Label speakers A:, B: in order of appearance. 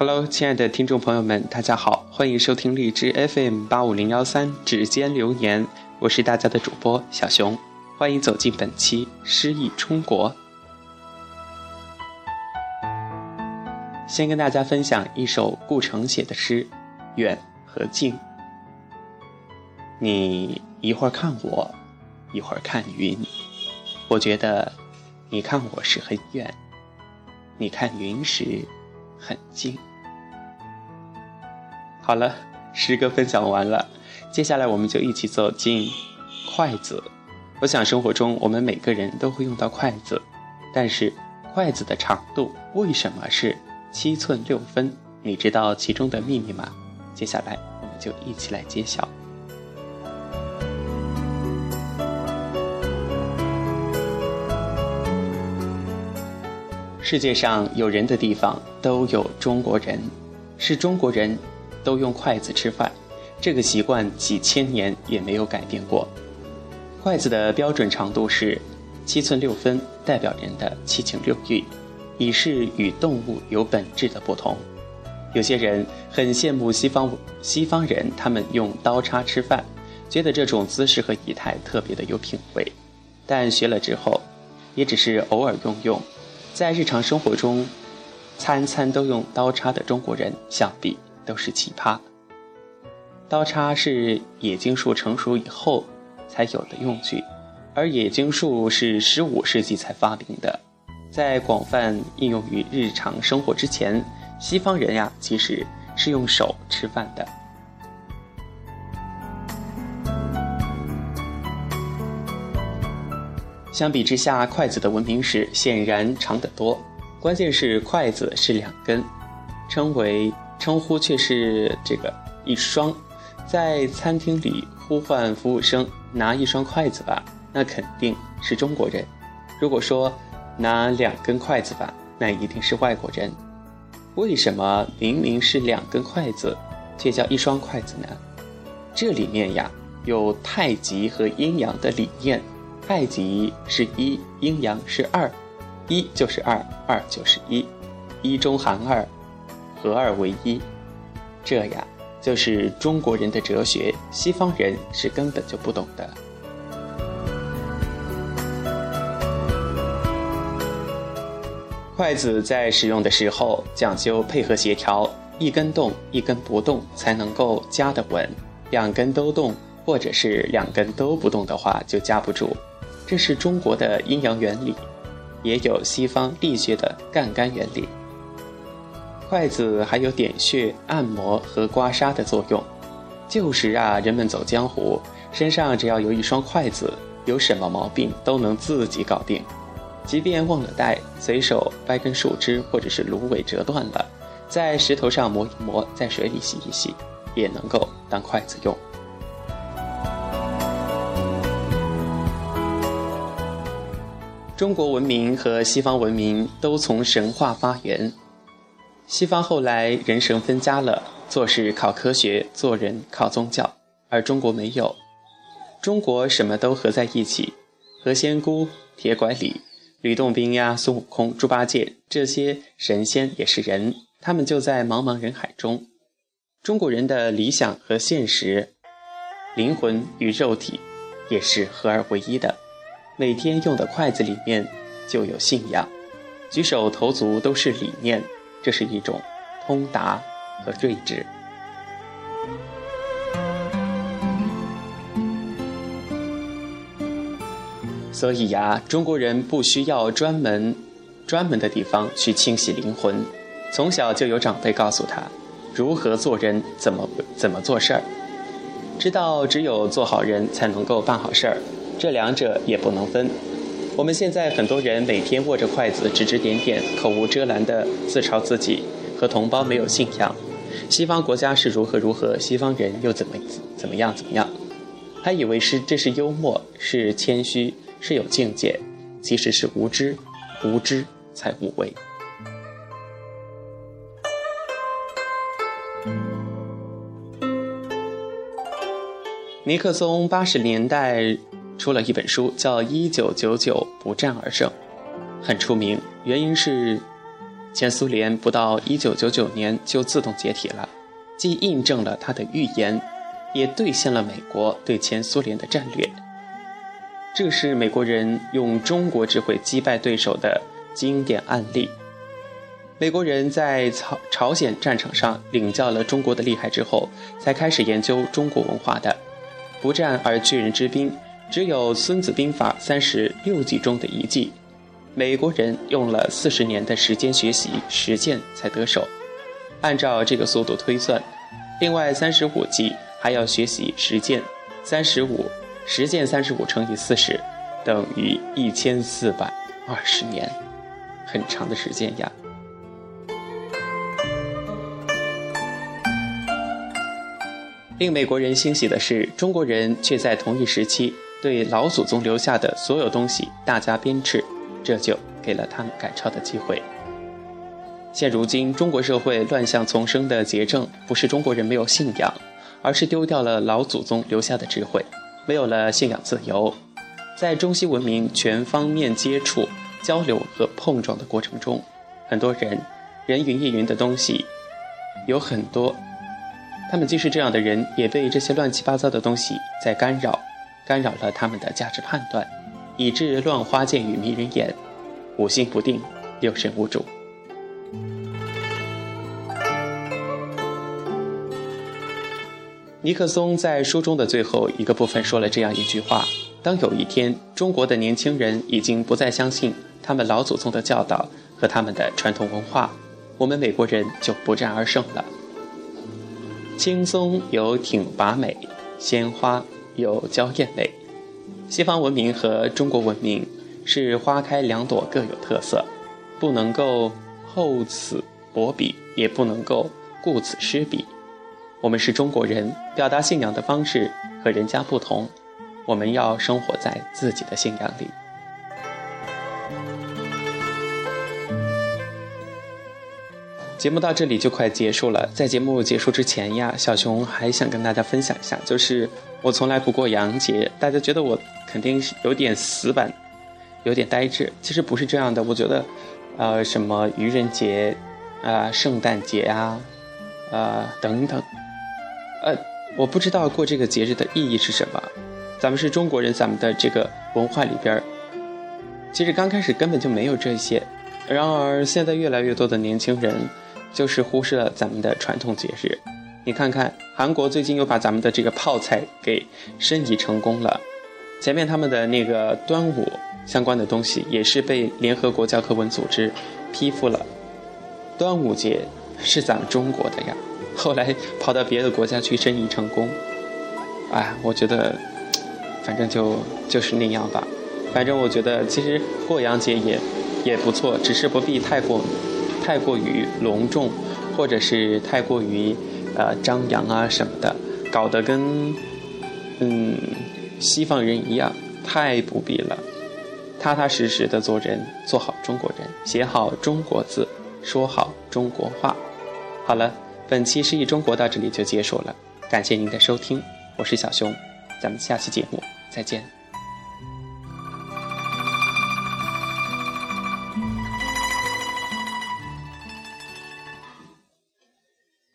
A: Hello，亲爱的听众朋友们，大家好，欢迎收听荔枝 FM 八五零幺三指尖流年，我是大家的主播小熊，欢迎走进本期诗意中国。先跟大家分享一首顾城写的诗《远和近》。你一会儿看我，一会儿看云，我觉得你看我时很远，你看云时很近。好了，诗歌分享完了，接下来我们就一起走进筷子。我想生活中我们每个人都会用到筷子，但是筷子的长度为什么是七寸六分？你知道其中的秘密吗？接下来我们就一起来揭晓。世界上有人的地方都有中国人，是中国人。都用筷子吃饭，这个习惯几千年也没有改变过。筷子的标准长度是七寸六分，代表人的七情六欲，以示与动物有本质的不同。有些人很羡慕西方西方人，他们用刀叉吃饭，觉得这种姿势和仪态特别的有品味。但学了之后，也只是偶尔用用，在日常生活中，餐餐都用刀叉的中国人，想必。都是奇葩。刀叉是冶金术成熟以后才有的用具，而冶金术是十五世纪才发明的，在广泛应用于日常生活之前，西方人呀其实是用手吃饭的。相比之下，筷子的文明史显然长得多。关键是筷子是两根，称为。称呼却是这个一双，在餐厅里呼唤服务生拿一双筷子吧，那肯定是中国人；如果说拿两根筷子吧，那一定是外国人。为什么明明是两根筷子，却叫一双筷子呢？这里面呀有太极和阴阳的理念，太极是一，阴阳是二，一就是二，二就是一，一中含二。合二为一，这呀就是中国人的哲学，西方人是根本就不懂的。筷子在使用的时候讲究配合协调，一根动一根不动才能够夹得稳，两根都动或者是两根都不动的话就夹不住。这是中国的阴阳原理，也有西方力学的杠杆原理。筷子还有点穴、按摩和刮痧的作用。旧时啊，人们走江湖，身上只要有一双筷子，有什么毛病都能自己搞定。即便忘了带，随手掰根树枝或者是芦苇折断了，在石头上磨一磨，在水里洗一洗，也能够当筷子用。中国文明和西方文明都从神话发源。西方后来人神分家了，做事靠科学，做人靠宗教，而中国没有。中国什么都合在一起，何仙姑、铁拐李、吕洞宾呀、孙悟空、猪八戒这些神仙也是人，他们就在茫茫人海中。中国人的理想和现实，灵魂与肉体也是合二为一的。每天用的筷子里面就有信仰，举手投足都是理念。这是一种通达和睿智，所以呀，中国人不需要专门专门的地方去清洗灵魂，从小就有长辈告诉他如何做人，怎么怎么做事儿，知道只有做好人才能够办好事儿，这两者也不能分。我们现在很多人每天握着筷子指指点点，口无遮拦地自嘲自己和同胞没有信仰。西方国家是如何如何，西方人又怎么怎么样怎么样，还以为是这是幽默，是谦虚，是有境界，其实是无知，无知才无畏。尼克松八十年代。出了一本书，叫《一九九九不战而胜》，很出名。原因是，前苏联不到1999年就自动解体了，既印证了他的预言，也兑现了美国对前苏联的战略。这是美国人用中国智慧击败对手的经典案例。美国人在朝朝鲜战场上领教了中国的厉害之后，才开始研究中国文化的。不战而屈人之兵，只有《孙子兵法》三十六计中的一计。美国人用了四十年的时间学习实践才得手。按照这个速度推算，另外三十五计还要学习实践，三十五实践三十五乘以四十，等于一千四百二十年，很长的时间呀。令美国人欣喜的是，中国人却在同一时期对老祖宗留下的所有东西大加鞭笞，这就给了他们赶超的机会。现如今，中国社会乱象丛生的结症，不是中国人没有信仰，而是丢掉了老祖宗留下的智慧，没有了信仰自由。在中西文明全方面接触、交流和碰撞的过程中，很多人人云亦云的东西有很多。他们既是这样的人，也被这些乱七八糟的东西在干扰，干扰了他们的价值判断，以致乱花渐欲迷人眼，五心不定，六神无主。尼克松在书中的最后一个部分说了这样一句话：当有一天中国的年轻人已经不再相信他们老祖宗的教导和他们的传统文化，我们美国人就不战而胜了。青松有挺拔美，鲜花有娇艳美。西方文明和中国文明是花开两朵，各有特色，不能够厚此薄彼，也不能够顾此失彼。我们是中国人，表达信仰的方式和人家不同，我们要生活在自己的信仰里。节目到这里就快结束了，在节目结束之前呀，小熊还想跟大家分享一下，就是我从来不过洋节，大家觉得我肯定是有点死板，有点呆滞，其实不是这样的。我觉得，呃，什么愚人节，啊，圣诞节啊，呃，等等，呃，我不知道过这个节日的意义是什么。咱们是中国人，咱们的这个文化里边，其实刚开始根本就没有这些，然而现在越来越多的年轻人。就是忽视了咱们的传统节日，你看看韩国最近又把咱们的这个泡菜给申遗成功了，前面他们的那个端午相关的东西也是被联合国教科文组织批复了，端午节是咱们中国的呀，后来跑到别的国家去申遗成功，哎，我觉得反正就就是那样吧，反正我觉得其实过洋节也也不错，只是不必太过。太过于隆重，或者是太过于，呃张扬啊什么的，搞得跟，嗯，西方人一样，太不必了。踏踏实实的做人，做好中国人，写好中国字，说好中国话。好了，本期诗意中国到这里就结束了，感谢您的收听，我是小熊，咱们下期节目再见。